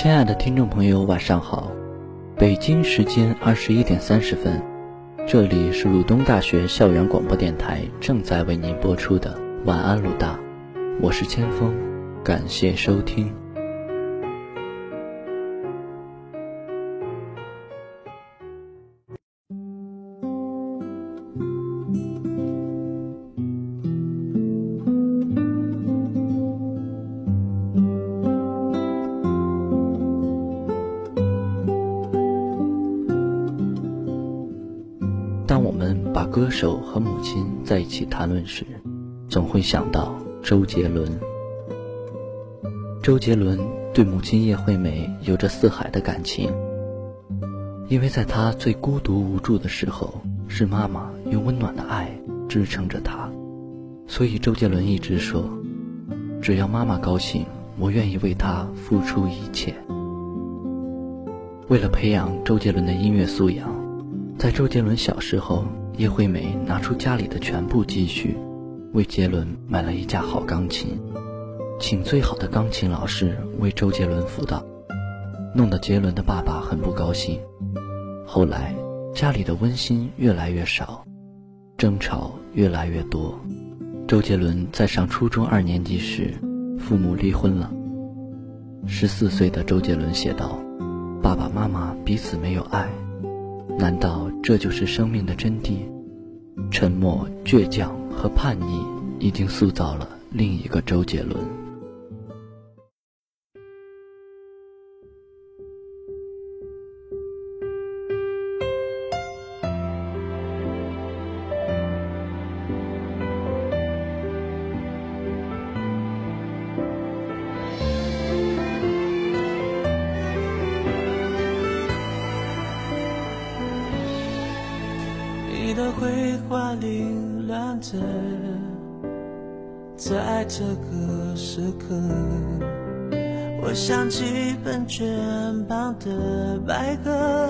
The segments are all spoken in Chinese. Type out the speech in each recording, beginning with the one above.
亲爱的听众朋友，晚上好，北京时间二十一点三十分，这里是鲁东大学校园广播电台正在为您播出的晚安鲁大，我是千峰，感谢收听。起谈论时，总会想到周杰伦。周杰伦对母亲叶惠美有着四海的感情，因为在他最孤独无助的时候，是妈妈用温暖的爱支撑着他，所以周杰伦一直说：“只要妈妈高兴，我愿意为她付出一切。”为了培养周杰伦的音乐素养。在周杰伦小时候，叶惠美拿出家里的全部积蓄，为杰伦买了一架好钢琴，请最好的钢琴老师为周杰伦辅导，弄得杰伦的爸爸很不高兴。后来，家里的温馨越来越少，争吵越来越多。周杰伦在上初中二年级时，父母离婚了。十四岁的周杰伦写道：“爸爸妈妈彼此没有爱。”难道这就是生命的真谛？沉默、倔强和叛逆，已经塑造了另一个周杰伦。在这个时刻，我想起本卷旁的白鸽，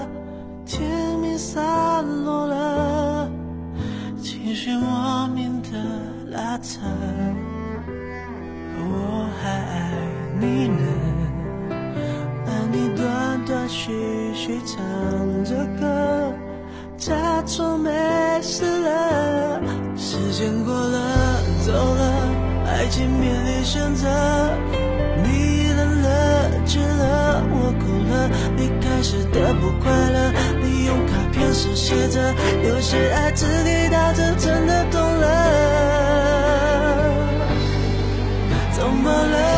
天明散落了，情绪莫名的拉扯，我还爱你呢，而你断断续续唱着歌。假装没事了，时间过了，走了，已经面临选择。你冷了，倦了，我哭了，你开始的不快乐。你用卡片手写着，有些爱只给到这，真的懂了。怎么了？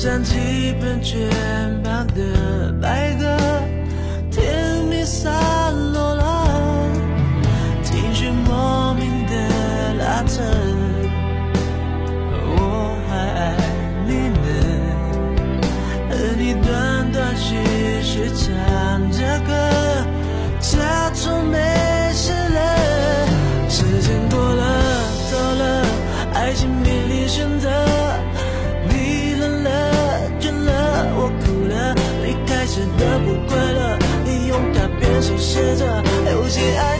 像几本全盲的。片手写着，有些爱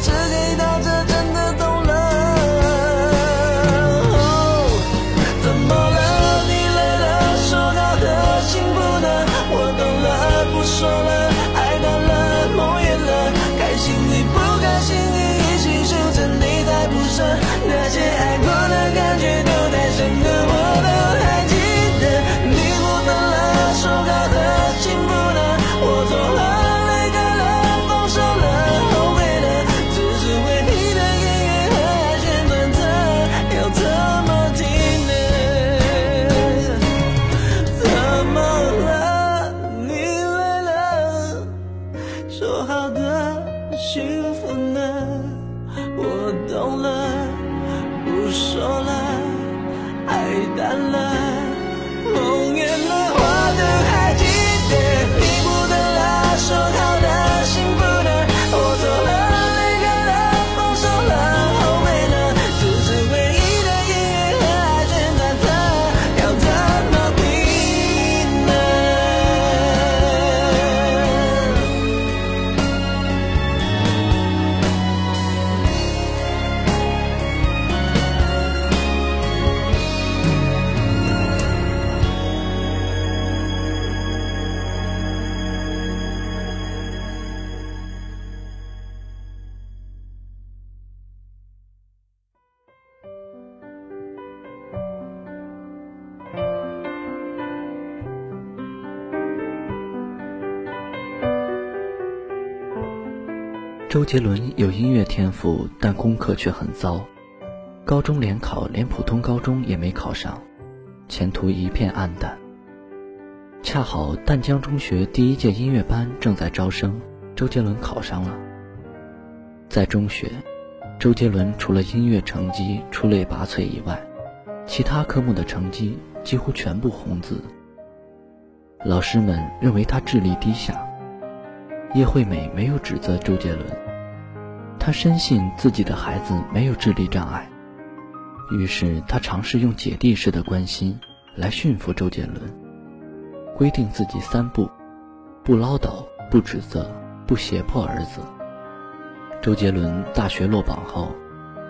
周杰伦有音乐天赋，但功课却很糟，高中联考连普通高中也没考上，前途一片暗淡。恰好淡江中学第一届音乐班正在招生，周杰伦考上了。在中学，周杰伦除了音乐成绩出类拔萃以外，其他科目的成绩几乎全部红字。老师们认为他智力低下。叶惠美没有指责周杰伦，她深信自己的孩子没有智力障碍，于是她尝试用姐弟式的关心来驯服周杰伦，规定自己三不：不唠叨、不指责、不胁迫儿子。周杰伦大学落榜后，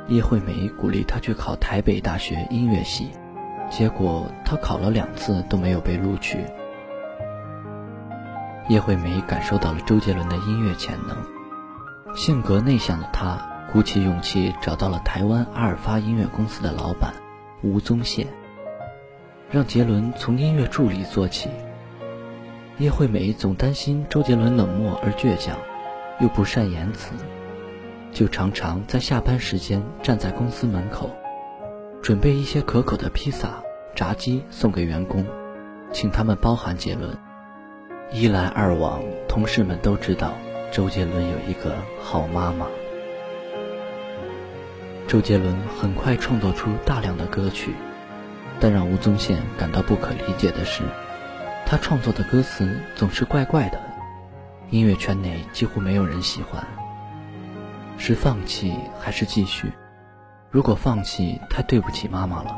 叶惠美鼓励他去考台北大学音乐系，结果他考了两次都没有被录取。叶惠美感受到了周杰伦的音乐潜能，性格内向的她鼓起勇气找到了台湾阿尔发音乐公司的老板吴宗宪，让杰伦从音乐助理做起。叶惠美总担心周杰伦冷漠而倔强，又不善言辞，就常常在下班时间站在公司门口，准备一些可口的披萨、炸鸡送给员工，请他们包涵杰伦。一来二往，同事们都知道周杰伦有一个好妈妈。周杰伦很快创作出大量的歌曲，但让吴宗宪感到不可理解的是，他创作的歌词总是怪怪的，音乐圈内几乎没有人喜欢。是放弃还是继续？如果放弃，太对不起妈妈了。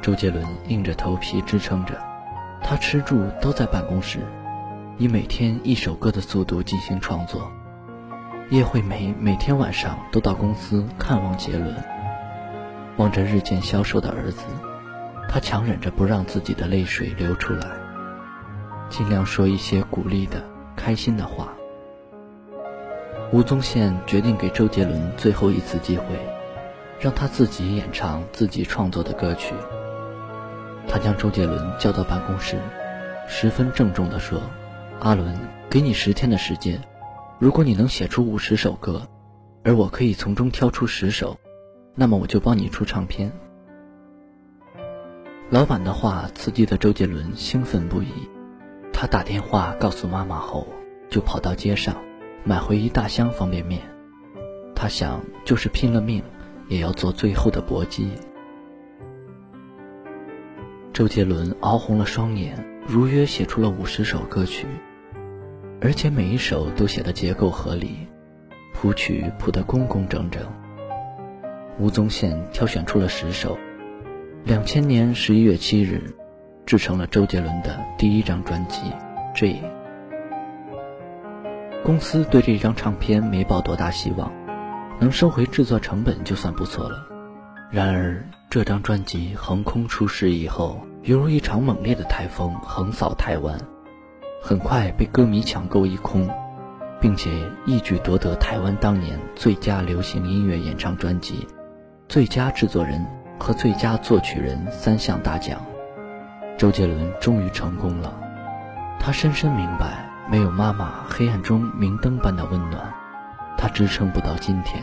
周杰伦硬着头皮支撑着，他吃住都在办公室。以每天一首歌的速度进行创作，叶惠美每天晚上都到公司看望杰伦，望着日渐消瘦的儿子，她强忍着不让自己的泪水流出来，尽量说一些鼓励的、开心的话。吴宗宪决定给周杰伦最后一次机会，让他自己演唱自己创作的歌曲。他将周杰伦叫到办公室，十分郑重地说。阿伦，给你十天的时间，如果你能写出五十首歌，而我可以从中挑出十首，那么我就帮你出唱片。老板的话刺激的周杰伦兴奋不已，他打电话告诉妈妈后，就跑到街上买回一大箱方便面。他想，就是拼了命，也要做最后的搏击。周杰伦熬红了双眼，如约写出了五十首歌曲。而且每一首都写的结构合理，谱曲谱得工工整整。吴宗宪挑选出了十首，两千年十一月七日，制成了周杰伦的第一张专辑《J》。公司对这张唱片没抱多大希望，能收回制作成本就算不错了。然而，这张专辑横空出世以后，犹如一场猛烈的台风横扫台湾。很快被歌迷抢购一空，并且一举夺得台湾当年最佳流行音乐演唱专辑、最佳制作人和最佳作曲人三项大奖。周杰伦终于成功了，他深深明白，没有妈妈黑暗中明灯般的温暖，他支撑不到今天。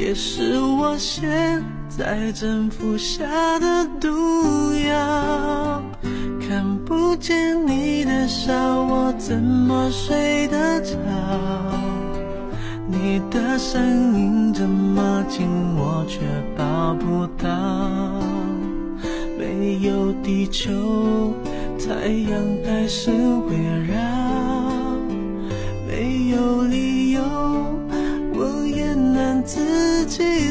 也是我现在正服下的毒药。看不见你的笑，我怎么睡得着？你的声音这么近，我却抱不到。没有地球，太阳还是会绕。没有理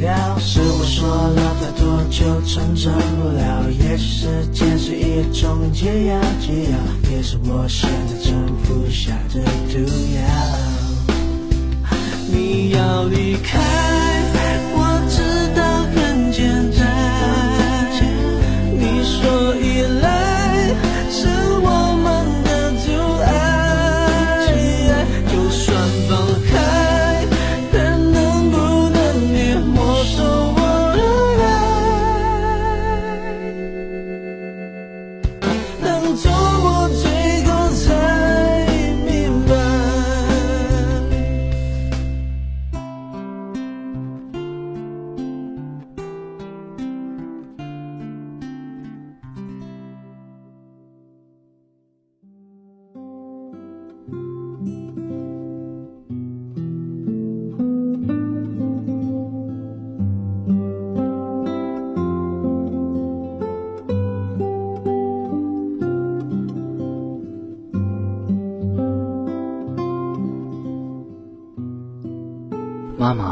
掉。是我说了太多就成真不了，也许时间是一种解药，解药也是我现在正服下的毒药。你要离开，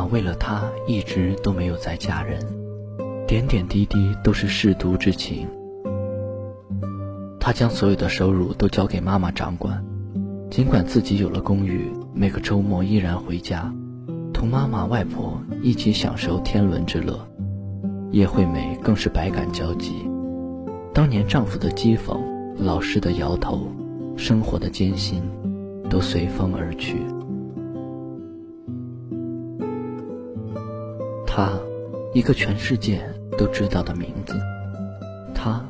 为了他一直都没有再嫁人，点点滴滴都是舐犊之情。他将所有的收入都交给妈妈掌管，尽管自己有了公寓，每个周末依然回家，同妈妈、外婆一起享受天伦之乐。叶惠美更是百感交集，当年丈夫的讥讽、老师的摇头、生活的艰辛，都随风而去。他，一个全世界都知道的名字。他，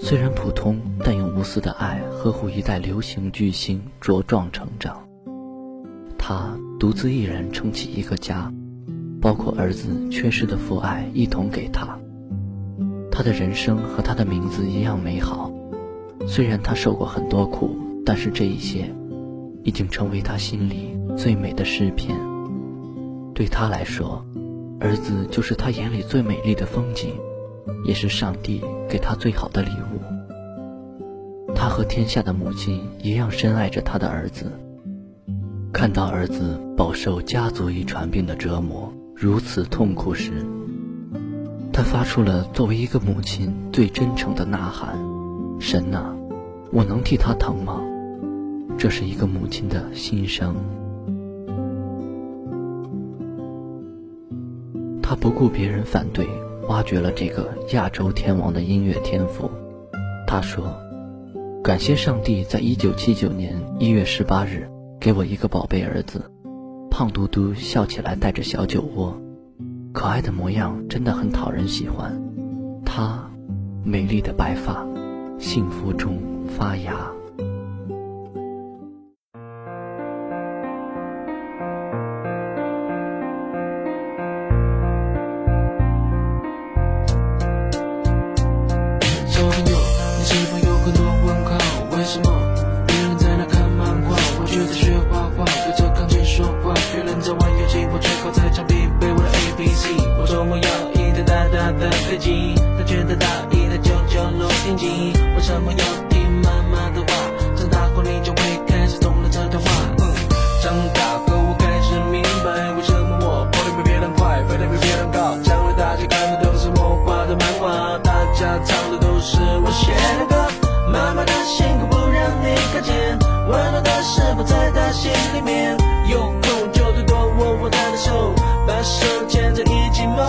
虽然普通，但用无私的爱呵护一代流行巨星茁壮成长。他独自一人撑起一个家，包括儿子缺失的父爱一同给他。他的人生和他的名字一样美好，虽然他受过很多苦，但是这一些，已经成为他心里最美的诗篇。对他来说，儿子就是他眼里最美丽的风景，也是上帝给他最好的礼物。他和天下的母亲一样深爱着他的儿子。看到儿子饱受家族遗传病的折磨，如此痛苦时，他发出了作为一个母亲最真诚的呐喊：“神呐，我能替他疼吗？”这是一个母亲的心声。不顾别人反对，挖掘了这个亚洲天王的音乐天赋。他说：“感谢上帝，在一九七九年一月十八日给我一个宝贝儿子，胖嘟嘟，笑起来带着小酒窝，可爱的模样真的很讨人喜欢。他，美丽的白发，幸福中发芽。”最近，他觉得大一的舅舅录音机，为什么要听妈妈的话？长大后你就会开始懂了这段话。嗯，长大后我开始明白，为什么我跑得比别人快，飞得比别人高。将来大家看的都是我画的漫画，大家唱的都是我写的歌。妈妈的辛苦不让你看见，温暖的事不在她心里面。有空就多多握握她的手，把手牵着一起梦。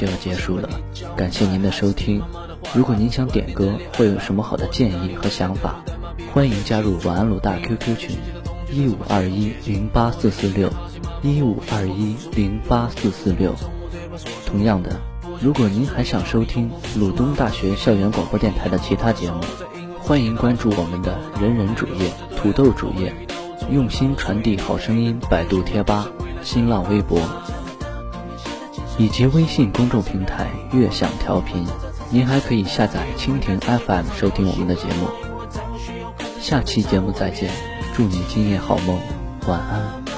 就要结束了，感谢您的收听。如果您想点歌或有什么好的建议和想法，欢迎加入晚安鲁大 QQ 群一五二一零八四四六一五二一零八四四六。同样的，如果您还想收听鲁东大学校园广播电台的其他节目，欢迎关注我们的人人主页、土豆主页、用心传递好声音百度贴吧、新浪微博。以及微信公众平台“悦享调频”，您还可以下载蜻蜓 FM 收听我们的节目。下期节目再见，祝你今夜好梦，晚安。